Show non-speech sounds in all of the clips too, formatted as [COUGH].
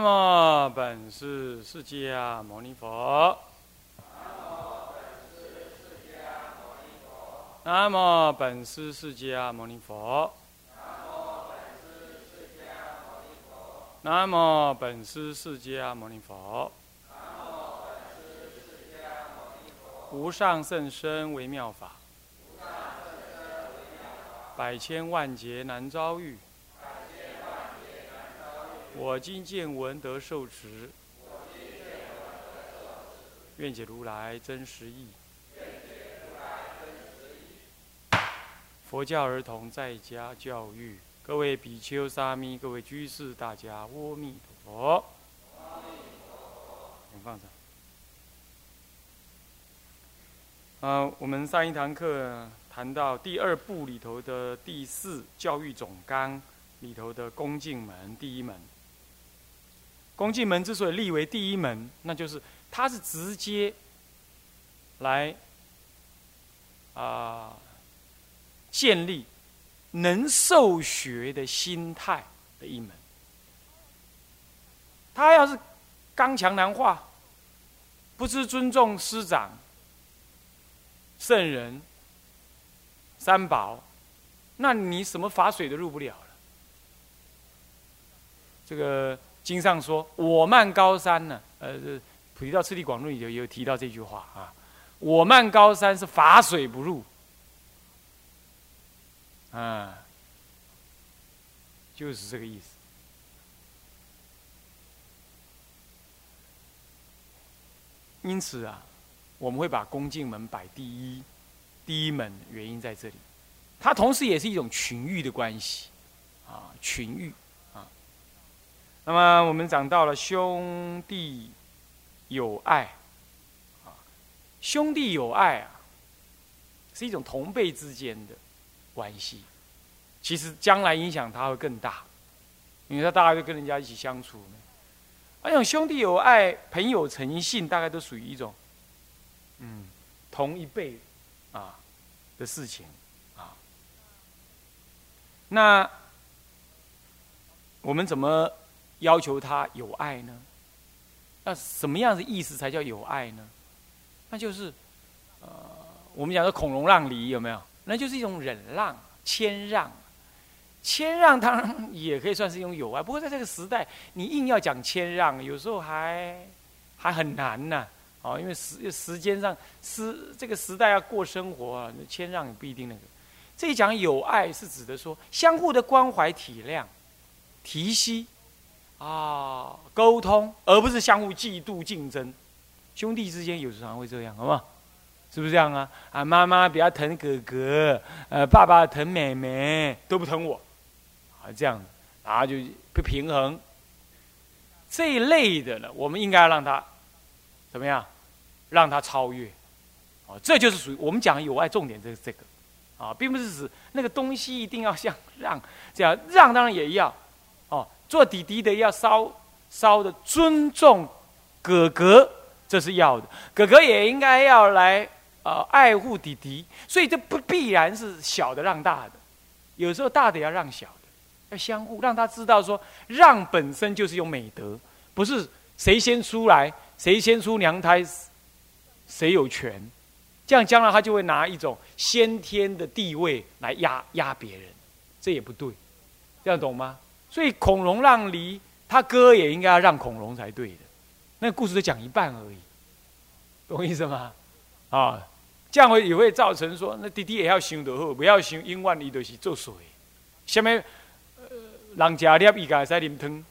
南无本师释迦牟尼佛。南无本师释迦牟尼佛。南无本师释迦牟尼佛。无上甚深微妙法，百千万劫难遭遇。我今见闻得受持，愿解如来真实义。佛教儿童在家教育，各位比丘、沙弥，各位居士，大家阿弥陀佛。请放上。啊，我们上一堂课谈到第二部里头的第四教育总纲里头的恭敬门第一门。恭敬门之所以立为第一门，那就是它是直接来啊建立能受学的心态的一门。他要是刚强难化，不知尊重师长、圣人、三宝，那你什么法水都入不了了。这个。经上说：“我慢高山呢，呃，《菩提道次第广论》里头也有提到这句话啊。我慢高山是法水不入，啊，就是这个意思。因此啊，我们会把恭敬门摆第一，第一门原因在这里，它同时也是一种群欲的关系，啊，群欲。”那么我们讲到了兄弟有爱，啊，兄弟有爱啊，是一种同辈之间的关系。其实将来影响他会更大，因为他大概就跟人家一起相处。而且兄弟有爱、朋友诚信，大概都属于一种，嗯，同一辈啊的事情啊。那我们怎么？要求他有爱呢？那什么样的意思才叫有爱呢？那就是，呃，我们讲的孔融让梨有没有？那就是一种忍让、谦让。谦让当然也可以算是一种有爱，不过在这个时代，你硬要讲谦让，有时候还还很难呢。哦，因为时时间上时这个时代要过生活啊，谦让也不一定那个。这一讲有爱是指的说相互的关怀、体谅、提携。啊，沟通，而不是相互嫉妒竞争。兄弟之间有时常会这样，好不好？是不是这样啊？啊，妈妈比较疼哥哥，呃，爸爸疼妹妹，都不疼我，啊，这样，然后就不平衡。这一类的呢，我们应该让他怎么样？让他超越。哦，这就是属于我们讲有爱重点，这是这个，啊，并不是指那个东西一定要像让这样让，当然也要。哦做弟弟的要稍稍的尊重哥哥，这是要的。哥哥也应该要来啊爱护弟弟，所以这不必然是小的让大的，有时候大的要让小的，要相互让他知道说让本身就是有美德，不是谁先出来谁先出娘胎谁有权，这样将来他就会拿一种先天的地位来压压别人，这也不对，这样懂吗？所以孔融让梨，他哥也应该要让孔融才对的。那故事都讲一半而已，懂我意思吗？啊，这样会也会造成说，那弟弟也要想得好，不要想永远伊都是做水。下面，呃，人家了伊家在啉汤，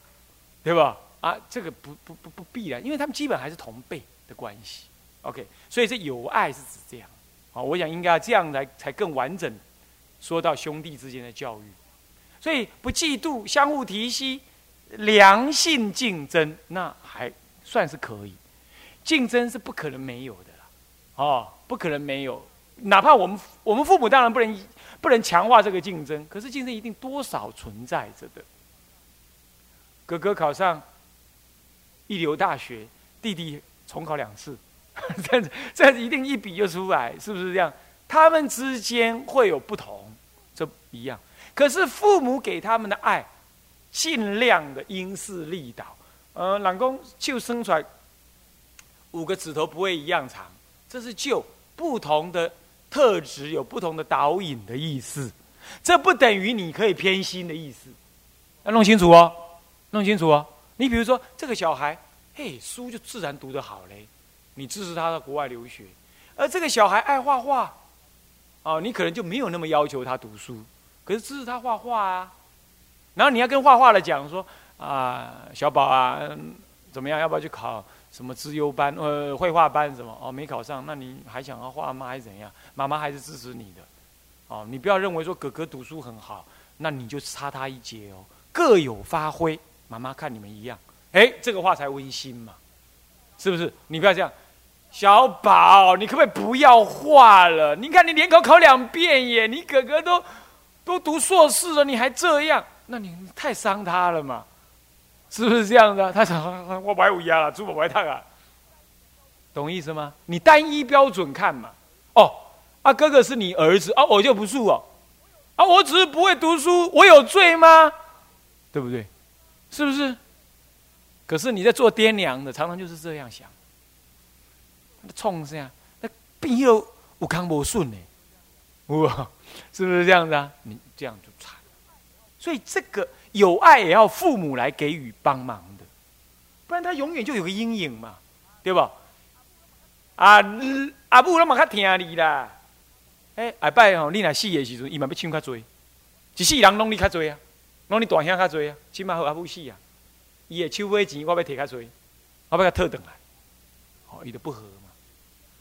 对吧？啊，这个不不不不必然，因为他们基本还是同辈的关系。OK，所以这有爱是指这样。啊，我想应该这样来才更完整，说到兄弟之间的教育。所以不嫉妒，相互提携，良性竞争，那还算是可以。竞争是不可能没有的啦，哦，不可能没有。哪怕我们我们父母当然不能不能强化这个竞争，可是竞争一定多少存在着的。哥哥考上一流大学，弟弟重考两次，[LAUGHS] 这样子这样子一定一比就出来，是不是这样？他们之间会有不同，这一样。可是父母给他们的爱，尽量的因势利导，呃，老公就生出来五个指头不会一样长，这是就不同的特质有不同的导引的意思，这不等于你可以偏心的意思，要弄清楚哦，弄清楚哦。你比如说这个小孩，嘿，书就自然读得好嘞，你支持他到国外留学，而这个小孩爱画画，哦，你可能就没有那么要求他读书，可是支持他画画啊。然后你要跟画画的讲说啊，小宝啊，怎么样？要不要去考什么资优班？呃，绘画班什么？哦，没考上，那你还想要画吗？还是怎样？妈妈还是支持你的。哦，你不要认为说哥哥读书很好，那你就差他一截哦。各有发挥，妈妈看你们一样。哎，这个话才温馨嘛，是不是？你不要这样，小宝，你可不可以不要画了？你看你联考考两遍耶，你哥哥都都读硕士了，你还这样？那你太伤他了嘛，是不是这样的？[LAUGHS] 他想 [LAUGHS] 我白乌鸦了，猪不白烫啊，懂意思吗？你单一标准看嘛。哦，啊哥哥是你儿子啊，我就不是哦，啊我只是不会读书，我有罪吗？对不对？是不是？可是你在做爹娘的，常常就是这样想。冲啥？那病又有康无顺呢？哇，是不是这样子啊？你这样就惨。所以这个有爱也要父母来给予帮忙的，不然他永远就有个阴影嘛，对吧？啊，阿母那么较听你啦，哎，阿伯吼，你若死的时阵，伊嘛要唱较多，一世人拢你较多啊，拢你大兄较多啊，起码好阿母死啊，伊的手尾钱我要摕较多，我要甲退转来，哦，伊就不和嘛。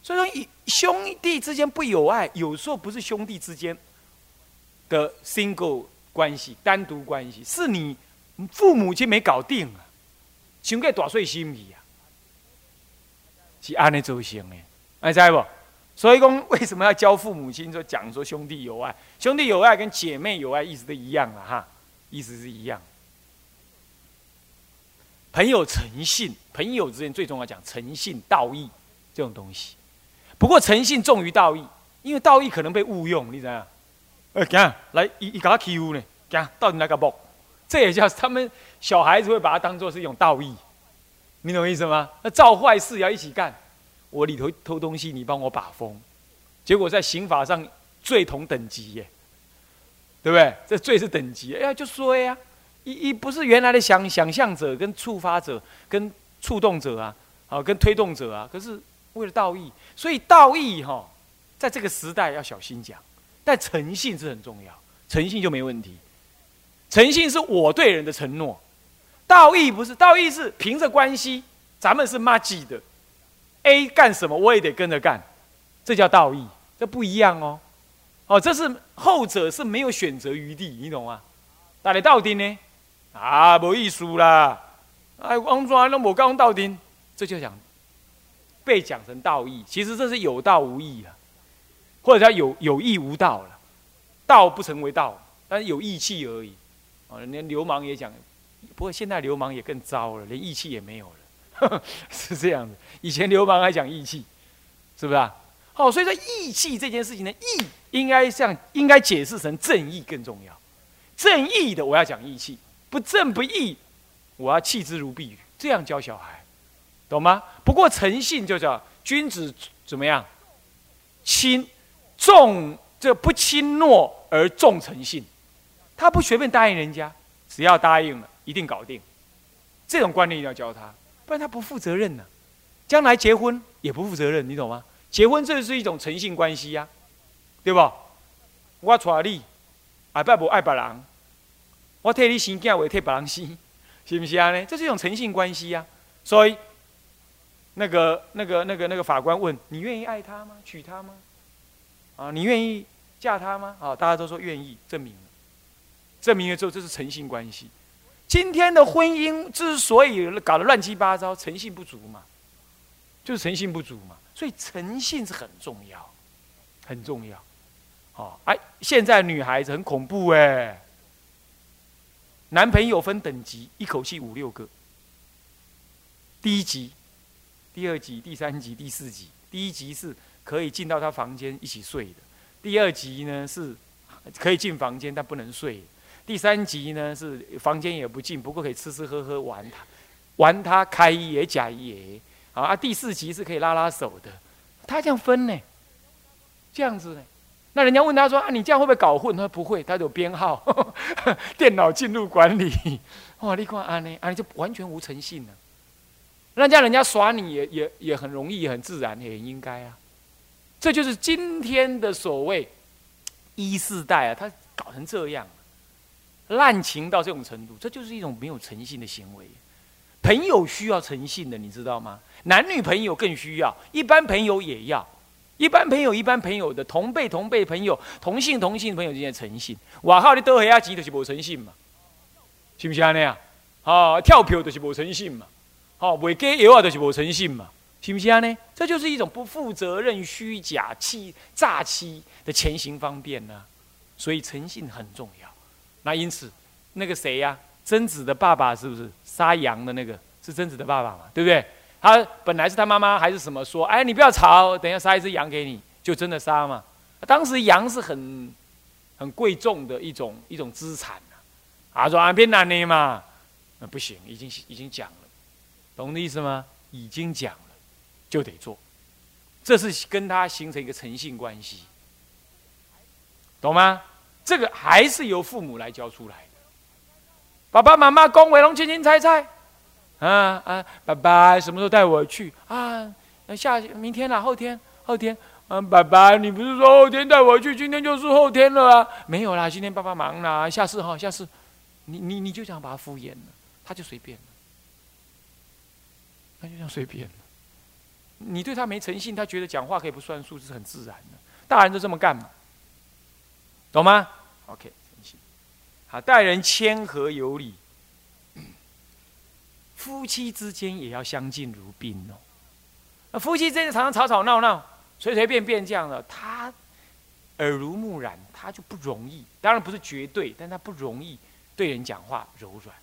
所以说，兄弟之间不有爱，有时候不是兄弟之间的 single。关系单独关系是你父母亲没搞定啊，想个大碎心意啊，是安尼走行的，哎知不？所以讲为什么要教父母亲说讲说兄弟有爱，兄弟有爱跟姐妹有爱意思都一样了哈，意思是一样。朋友诚信，朋友之间最重要讲诚信道义这种东西，不过诚信重于道义，因为道义可能被误用，你知道？呃，讲来一一搞欺负呢，讲到底那个不？这也叫他们小孩子会把它当做是一种道义，你懂意思吗？那造坏事要一起干，我里头偷东西，你帮我把风，结果在刑法上罪同等级耶，对不对？这罪是等级，哎呀，就说呀，一一不是原来的想想象者跟触发者跟触动者啊，啊，跟推动者啊，可是为了道义，所以道义哈，在这个时代要小心讲。但诚信是很重要，诚信就没问题。诚信是我对人的承诺，道义不是，道义是凭着关系，咱们是妈记的，A 干什么我也得跟着干，这叫道义，这不一样哦。哦，这是后者是没有选择余地，你懂吗？大家到底呢？啊，没意思啦！哎，王庄那我刚到底，这就讲被讲成道义，其实这是有道无义啊。或者叫有有义无道了，道不成为道，但是有义气而已。啊，连流氓也讲，不过现在流氓也更糟了，连义气也没有了，[LAUGHS] 是这样的。以前流氓还讲义气，是不是啊？好，所以说义气这件事情呢，义应该像应该解释成正义更重要。正义的我要讲义气，不正不义，我要弃之如敝履。这样教小孩，懂吗？不过诚信就叫君子怎么样，亲。重这不轻诺而重诚信，他不随便答应人家，只要答应了，一定搞定。这种观念一定要教他，不然他不负责任呢。将来结婚也不负责任，你懂吗？结婚这是一种诚信关系呀，对吧？我娶你，爱拜不爱别人，我替你生囝，我替别人生，[LAUGHS] 是不是啊？呢，这是一种诚信关系呀。所以，那个、那个、那个、那个法官问你：愿意爱他吗？娶她吗？啊，你愿意嫁他吗？啊，大家都说愿意，证明了，证明了之后，这是诚信关系。今天的婚姻之所以搞得乱七八糟，诚信不足嘛，就是诚信不足嘛。所以诚信是很重要，很重要。哦，哎，现在女孩子很恐怖哎，男朋友分等级，一口气五六个，第一级、第二级、第三级、第四级，第一级是。可以进到他房间一起睡的。第二集呢是可以进房间但不能睡。第三集呢是房间也不进，不过可以吃吃喝喝玩他。玩他开也假也，啊，第四集是可以拉拉手的，他这样分呢，这样子呢，那人家问他说啊，你这样会不会搞混？他说不会，他有编号，[LAUGHS] 电脑进入管理，哇，[LAUGHS] 你看啊呢，啊就完全无诚信了，那这样人家耍你也也也很容易，很自然，也应该啊，这就是今天的所谓一世代啊，他搞成这样。滥情到这种程度，这就是一种没有诚信的行为。朋友需要诚信的，你知道吗？男女朋友更需要，一般朋友也要。一般朋友，一般朋友的同辈同辈朋友，同性同性朋友之间诚信。哇靠，你多黑啊，钱就是无诚信嘛，是不是安尼啊？哦，跳票就是无诚信嘛，哦，卖假药啊就是无诚信嘛，是不是安尼？这就是一种不负责任、虚假、欺诈欺的前行方便呢。所以诚信很重要。那因此，那个谁呀？贞子的爸爸是不是杀羊的那个？是贞子的爸爸嘛？对不对？他本来是他妈妈还是什么说？哎，你不要吵，等一下杀一只羊给你，就真的杀嘛。当时羊是很很贵重的一种一种资产啊。他说啊，别拿你嘛，那不行，已经已经讲了，懂的意思吗？已经讲，就得做，这是跟他形成一个诚信关系，懂吗？这个还是由父母来教出来的。爸爸妈妈恭维龙清清猜猜，啊啊，爸爸什么时候带我去啊？下明天了，后天后天。嗯，爸爸，你不是说后天带我去？今天就是后天了啊？没有啦，今天爸爸忙啦，下次哈，下次。你你你就想把他敷衍了，他就随便了，他就想随便。你对他没诚信，他觉得讲话可以不算数，是很自然的。大人都这么干嘛？懂吗？OK，诚信。好，待人谦和有礼，夫妻之间也要相敬如宾哦。那夫妻之间常常吵吵闹闹，随随便便这样的，他耳濡目染，他就不容易。当然不是绝对，但他不容易对人讲话柔软。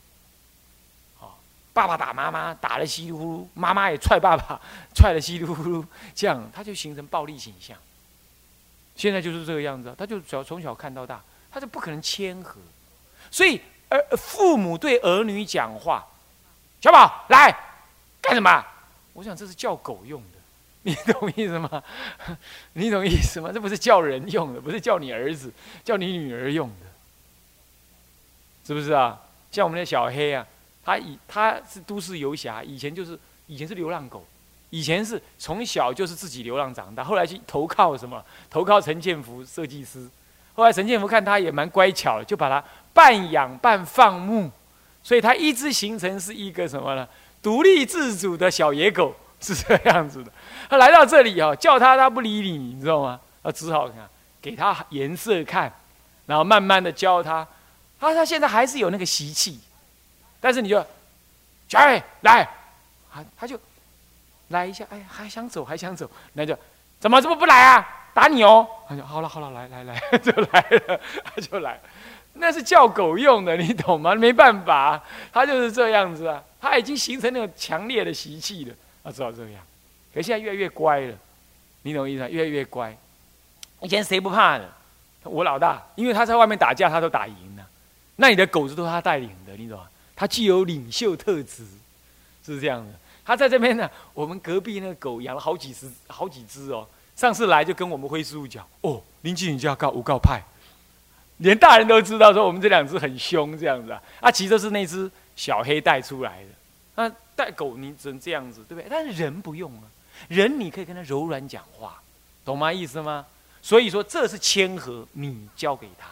爸爸打妈妈，打的稀里呼噜；妈妈也踹爸爸，[LAUGHS] 踹的稀里呼噜，这样他就形成暴力倾向。现在就是这个样子，他就只要从小看到大，他就不可能谦和。所以，儿父母对儿女讲话：“小宝，来干什么？”我想这是叫狗用的，[LAUGHS] 你懂意思吗？[LAUGHS] 你懂意思吗？这不是叫人用的，不是叫你儿子、叫你女儿用的，是不是啊？像我们的小黑啊，他以他是都市游侠，以前就是以前是流浪狗。以前是从小就是自己流浪长大，后来去投靠什么？投靠陈建福设计师。后来陈建福看他也蛮乖巧的，就把他半养半放牧，所以他一直形成是一个什么呢？独立自主的小野狗 [LAUGHS] 是这样子的。他来到这里哦，叫他他不理你，你知道吗？他只好看给他颜色看，然后慢慢的教他。他他现在还是有那个习气，但是你就，小爱来，他他就。来一下，哎，还想走，还想走，那就怎么这么不来啊？打你哦！他就好了，好了，来来来，[LAUGHS] 就来了，他就来，那是叫狗用的，你懂吗？没办法，他就是这样子啊，他已经形成那种强烈的习气了，他只好这样。可现在越来越乖了，你懂意思吗？越来越乖。以前谁不怕的？我老大，因为他在外面打架，他都打赢了。那你的狗子都是他带领的，你懂吗？他具有领袖特质，是这样的。他在这边呢，我们隔壁那个狗养了好几十、好几只哦。上次来就跟我们灰师傅讲：“哦，邻居你就要告诬告派，连大人都知道说我们这两只很凶这样子啊。”啊，其实是那只小黑带出来的。那带狗你只能这样子，对不对？但是人不用啊，人你可以跟他柔软讲话，懂吗？意思吗？所以说这是谦和，你教给他。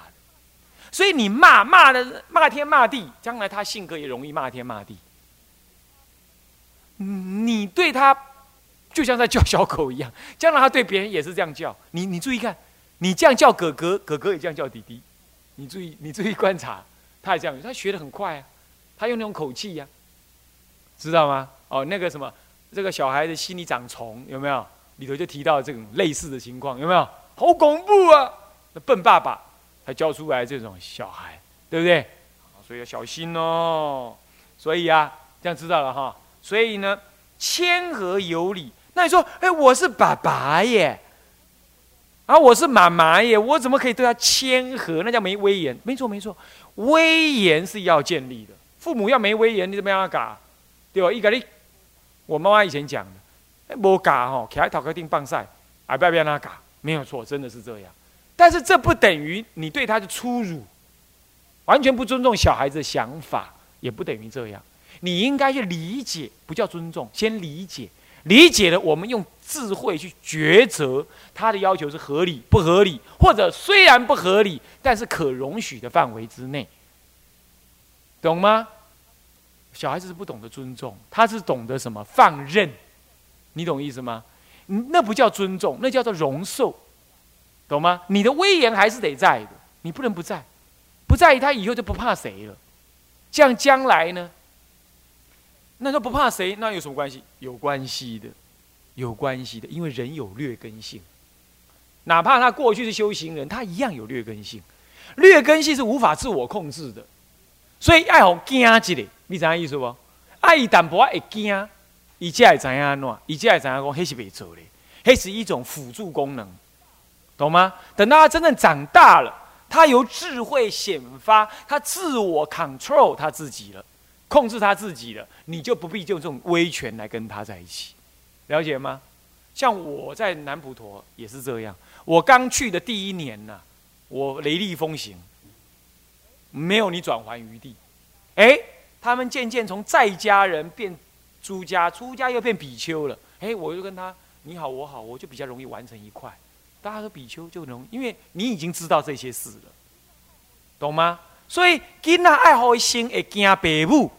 所以你骂骂的骂天骂地，将来他性格也容易骂天骂地。你对他就像在叫小狗一样，将来他对别人也是这样叫。你你注意看，你这样叫哥哥，哥哥也这样叫弟弟。你注意，你注意观察，他也这样，他学的很快啊，他用那种口气呀，知道吗？哦，那个什么，这个小孩子心里长虫有没有？里头就提到这种类似的情况，有没有？好恐怖啊！那笨爸爸才教出来这种小孩，对不对？所以要小心哦。所以啊，这样知道了哈。所以呢，谦和有礼。那你说，哎，我是爸爸耶，啊，我是妈妈耶，我怎么可以对他谦和？那叫没威严。没错，没错，威严是要建立的。父母要没威严，你怎么样搞？对吧？一个你，我妈妈以前讲的，无嘎吼，徛在头壳顶棒晒，还不要让他嘎，没有错，真的是这样。但是这不等于你对他的粗鲁，完全不尊重小孩子的想法，也不等于这样。你应该去理解，不叫尊重，先理解，理解了，我们用智慧去抉择他的要求是合理不合理，或者虽然不合理，但是可容许的范围之内，懂吗？小孩子是不懂得尊重，他是懂得什么放任，你懂意思吗？那不叫尊重，那叫做容受，懂吗？你的威严还是得在的，你不能不在，不在意他以后就不怕谁了，这样将来呢？那说不怕谁，那有什么关系？有关系的，有关系的，因为人有劣根性，哪怕他过去是修行人，他一样有劣根性，劣根性是无法自我控制的，所以爱好惊一点。你知影意思不？爱，伊淡薄会惊，伊才会知影安怎，伊才会知影讲，迄是袂做的，迄是一种辅助功能，懂吗？等到他真正长大了，他由智慧显发，他自我 control 他自己了，控制他自己了，你就不必用这种威权来跟他在一起，了解吗？像我在南普陀也是这样，我刚去的第一年呐，我雷厉风行，没有你转还余地，哎。他们渐渐从在家人变出家，出家又变比丘了。哎，我就跟他你好我好，我就比较容易完成一块。大家说比丘就容易，因为你已经知道这些事了，懂吗？所以囡仔爱好心会惊爸母，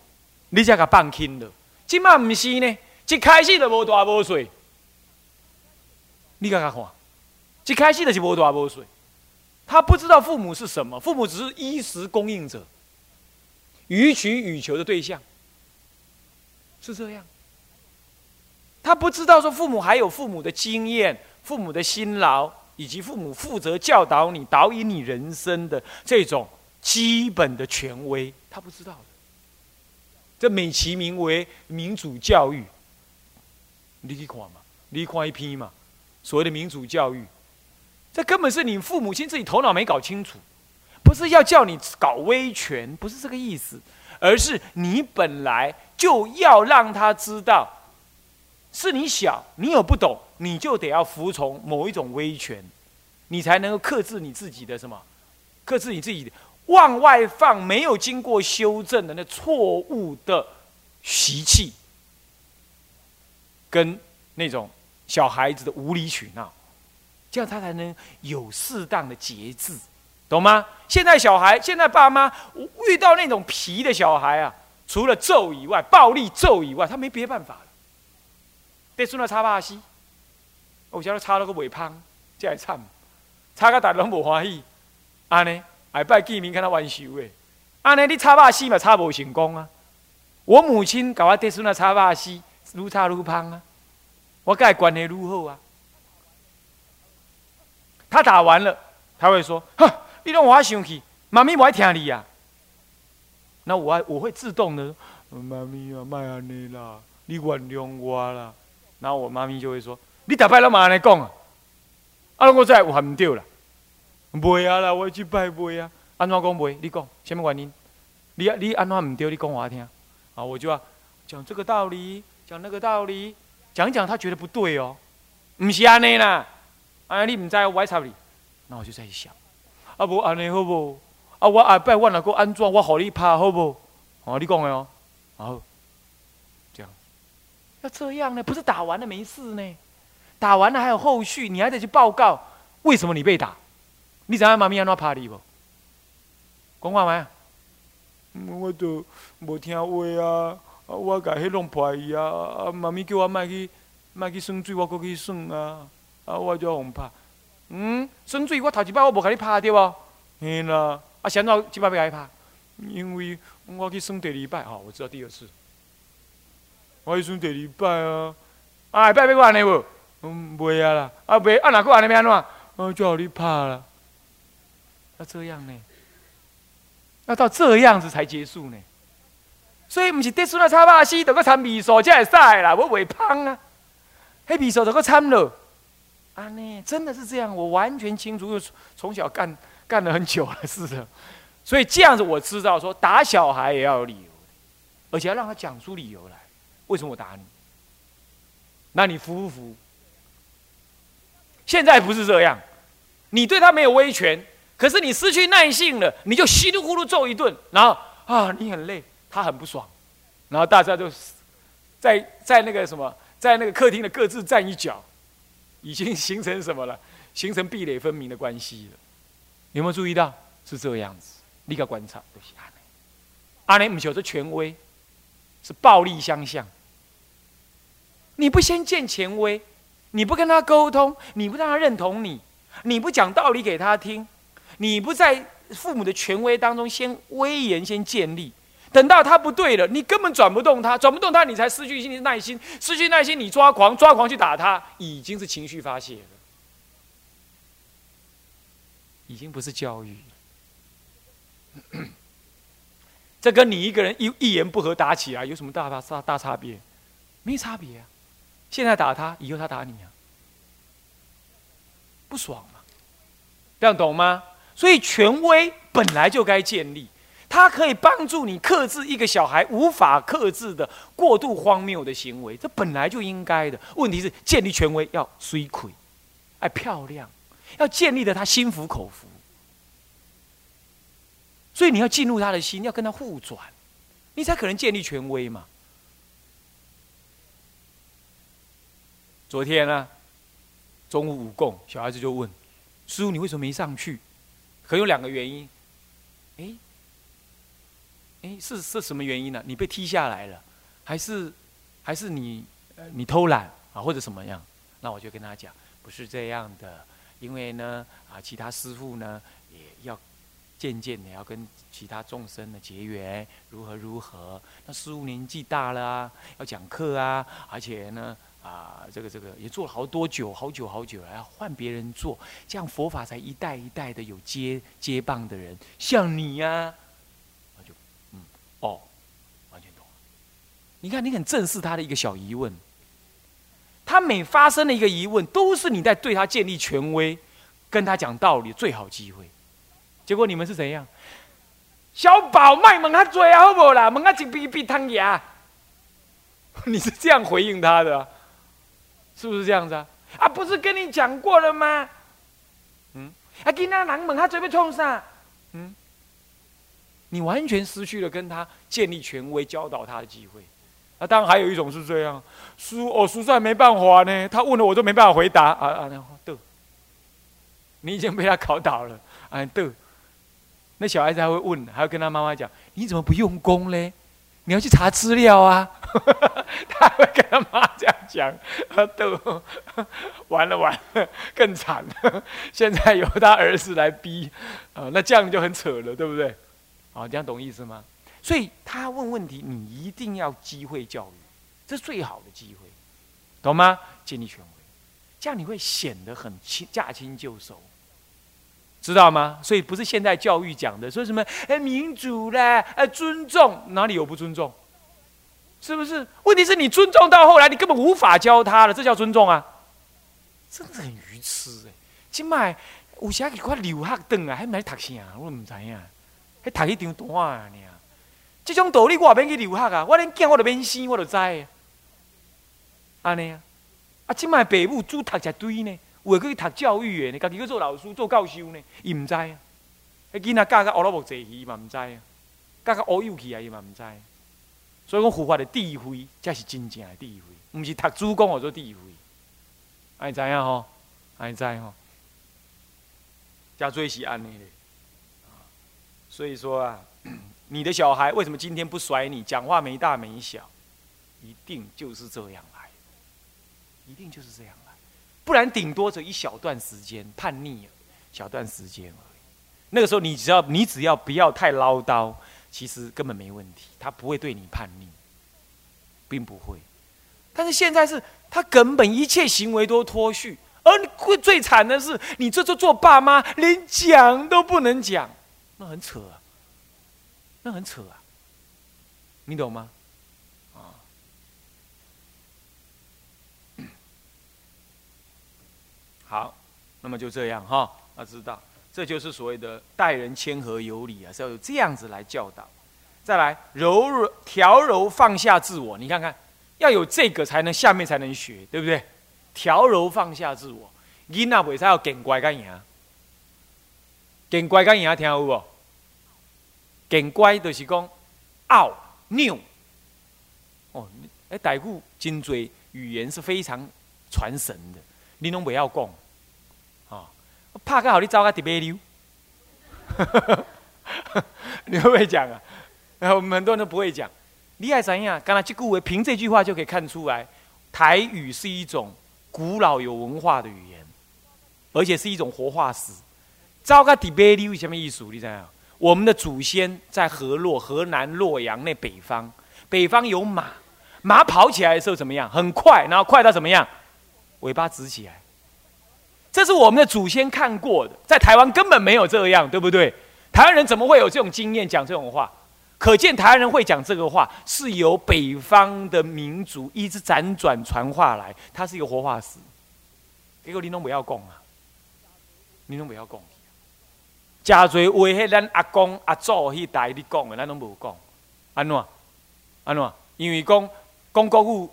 你才甲放轻了。今嘛唔是呢，一开始就无大无小。你甲他看，一开始就是无大无小。他不知道父母是什么，父母只是衣食供应者。予取予求的对象是这样，他不知道说父母还有父母的经验、父母的辛劳，以及父母负责教导你、导引你人生的这种基本的权威，他不知道的。这美其名为民主教育，你去看嘛，你看一批嘛，所谓的民主教育，这根本是你父母亲自己头脑没搞清楚。不是要叫你搞威权，不是这个意思，而是你本来就要让他知道，是你小，你有不懂，你就得要服从某一种威权，你才能够克制你自己的什么，克制你自己往外放没有经过修正的那错误的习气，跟那种小孩子的无理取闹，这样他才能有适当的节制。懂吗？现在小孩，现在爸妈遇到那种皮的小孩啊，除了揍以外，暴力揍以外，他没别办法了。得孙那擦把戏，我晓得擦了个尾胖，这还惨，擦个大人无欢喜。安尼，下摆见面跟他玩笑诶。安尼，你擦把戏嘛，擦无成功啊。我母亲搞我得孙那擦把戏，愈擦愈胖啊。我跟他关系愈好啊。他打完了，他会说：哼。你让我生气，妈咪不爱听你呀。那我我会自动的，妈咪啊，卖安尼啦，你原谅我啦。然后我妈咪就会说：你逐摆拢嘛安尼讲啊？啊，我再有还唔对啦？袂啊啦，我去拜袂啊。安怎讲袂？你讲什么原因？你你安怎唔对？你讲我听。啊，我就要讲这个道理，讲那个道理，讲讲他觉得不对哦。唔是安尼啦，啊，你唔知我爱插你。那我就在想。啊，无安尼好不？啊，我下摆我若个安怎，我互你拍好不？哦，你讲的哦，好，这样，要这样呢？不是打完了没事呢？打完了还有后续，你还得去报告为什么你被打？你知影妈咪安怎拍你不？讲话没？我都无听话啊！啊，我甲迄弄破伊啊！啊，妈咪叫我莫去，莫去耍水，我过去耍啊！啊，我就互拍。嗯，耍水我头一摆我无甲你拍对无？嘿啦，啊，现在即摆要甲你拍，因为我去耍第二摆吼，我知道第二次，我去耍第二摆啊，啊，下摆要我安尼无？嗯，袂啊啦，啊袂，啊哪个安尼要安怎？啊，就互你拍啦，要这样呢？要到这样子才结束呢？所以毋是得孙啊，差把死，得个掺味素才会使啦，我袂芳啊，迄味素得个掺了。啊，呢，真的是这样，我完全清楚，因为从小干干了很久了，是的。所以这样子我知道，说打小孩也要有理由，而且要让他讲出理由来。为什么我打你？那你服不服？现在不是这样，你对他没有威权，可是你失去耐性了，你就稀里糊涂揍一顿，然后啊，你很累，他很不爽，然后大家就在在那个什么，在那个客厅的各自站一角，已经形成什么了？形成壁垒分明的关系了。有没有注意到？是这样子，立刻观察阿内，阿内唔求这权威，是暴力相向。你不先见权威，你不跟他沟通，你不让他认同你，你不讲道理给他听，你不在父母的权威当中先威严先建立，等到他不对了，你根本转不动他，转不动他，你才失去心耐心，失去耐心，你抓狂，抓狂去打他，已经是情绪发泄了，已经不是教育。这跟你一个人一一言不合打起来有什么大大大大差别？没差别啊！现在打他，以后他打你啊，不爽嘛？这样懂吗？所以权威本来就该建立，它可以帮助你克制一个小孩无法克制的过度荒谬的行为，这本来就应该的。问题是建立权威要虽亏，哎漂亮，要建立的他心服口服。所以你要进入他的心，要跟他互转，你才可能建立权威嘛。昨天呢，中午午供，小孩子就问师傅：“你为什么没上去？”可有两个原因。哎，哎，是是什么原因呢？你被踢下来了，还是还是你你偷懒啊，或者什么样？那我就跟他讲，不是这样的，因为呢啊，其他师傅呢也要。渐渐的要跟其他众生的结缘，如何如何？那师傅年纪大了啊，要讲课啊，而且呢，啊，这个这个也做了好多久，好久好久了，要换别人做，这样佛法才一代一代的有接接棒的人，像你呀，那就嗯哦，完全懂。你看，你很正视他的一个小疑问，他每发生的一个疑问，都是你在对他建立权威，跟他讲道理最好机会。结果你们是怎样？小宝卖萌他嘴啊，好不啦？萌啊，一鼻鼻汤牙。[LAUGHS] 你是这样回应他的，是不是这样子啊？啊，不是跟你讲过了吗？嗯，啊，跟那人问他嘴要冲啥？嗯，你完全失去了跟他建立权威、教导他的机会。啊，当然还有一种是这样，叔哦，叔在没办法呢，他问了我都没办法回答啊啊，那对，你已经被他考倒了，啊对。那小孩子还会问，还要跟他妈妈讲：“你怎么不用功嘞？你要去查资料啊！” [LAUGHS] 他会跟他妈这样讲，[LAUGHS] 都完了完了，更惨了。[LAUGHS] 现在由他儿子来逼，啊，那这样就很扯了，对不对？啊，这样懂意思吗？所以他问问题，你一定要机会教育，这是最好的机会，懂吗？建立权威，这样你会显得很轻驾轻就熟。知道吗？所以不是现代教育讲的，说什么哎民主啦，哎尊重，哪里有不尊重？是不是？问题是你尊重到后来，你根本无法教他了，这叫尊重啊！真的很愚痴哎！今麦有时去看留学顿啊，还买读啥？我唔知影，还读一张单啊！你啊，这种道理我也免去留学啊！我连见我都免生，我都知。安尼啊，啊，今麦爸母煮读一堆呢。有去读教育的呢，家己去做老师、做教授呢，伊唔知啊。迄囡仔教个乌萝卜坐鱼嘛唔知啊，教到乌有去啊伊嘛唔知。所以讲佛法的智慧才是真正的智慧，唔是读书讲我做智慧。爱知影吼，爱知吼，加最是安尼的。所以说啊，[CLEARS THROAT] 你的小孩为什么今天不甩你？讲话没大没小，一定就是这样来，一定就是这样。不然顶多只一小段时间叛逆，小段时间而已。那个时候你只要你只要不要太唠叨，其实根本没问题，他不会对你叛逆，并不会。但是现在是他根本一切行为都脱序，而会最惨的是你这做做爸妈连讲都不能讲，那很扯啊，那很扯啊，你懂吗？好，那么就这样哈，要知道，这就是所谓的待人谦和有礼啊，是要有这样子来教导。再来，柔柔调柔放下自我，你看看，要有这个才能下面才能学，对不对？调柔放下自我，囡仔为啥要见乖干赢？见乖干赢听有无？见乖就是讲拗拗。哦，哎，傣固金锥语言是非常传神的，你拢不要讲，怕个好你找个特别溜，[LAUGHS] 你会不会讲啊？然后我们很多人都不会讲，你爱怎样？刚才这句话，凭这句话就可以看出来，台语是一种古老有文化的语言，而且是一种活化石。招个特别溜什么意思？你知道？我们的祖先在河洛、河南洛阳那北方，北方有马。马跑起来的时候怎么样？很快，然后快到怎么样？尾巴直起来。这是我们的祖先看过的，在台湾根本没有这样，对不对？台湾人怎么会有这种经验讲这种话？可见台湾人会讲这个话，是由北方的民族一直辗转传话来，它是一个活化石。结果你拢不要讲啊！你拢不要讲。加侪话，迄咱阿公阿祖迄代你讲的，咱拢无讲。安怎？安怎？因为讲。公国务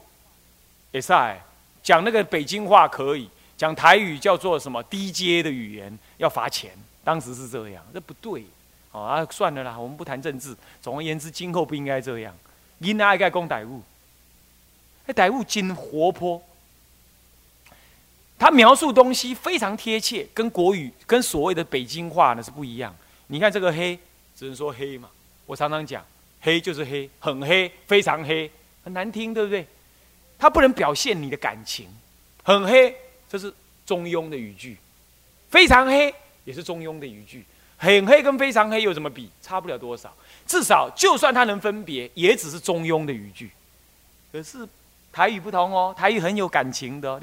也在讲那个北京话可以讲台语叫做什么低阶的语言要罚钱，当时是这样，这不对，啊，算了啦，我们不谈政治。总而言之，今后不应该这样。应该该讲台务，那台务真活泼，他描述东西非常贴切，跟国语跟所谓的北京话呢是不一样。你看这个黑，只能说黑嘛。我常常讲，黑就是黑，很黑，非常黑。很难听，对不对？它不能表现你的感情。很黑，这是中庸的语句；非常黑，也是中庸的语句。很黑跟非常黑有什么比？差不了多少。至少，就算它能分别，也只是中庸的语句。可是台语不同哦，台语很有感情的。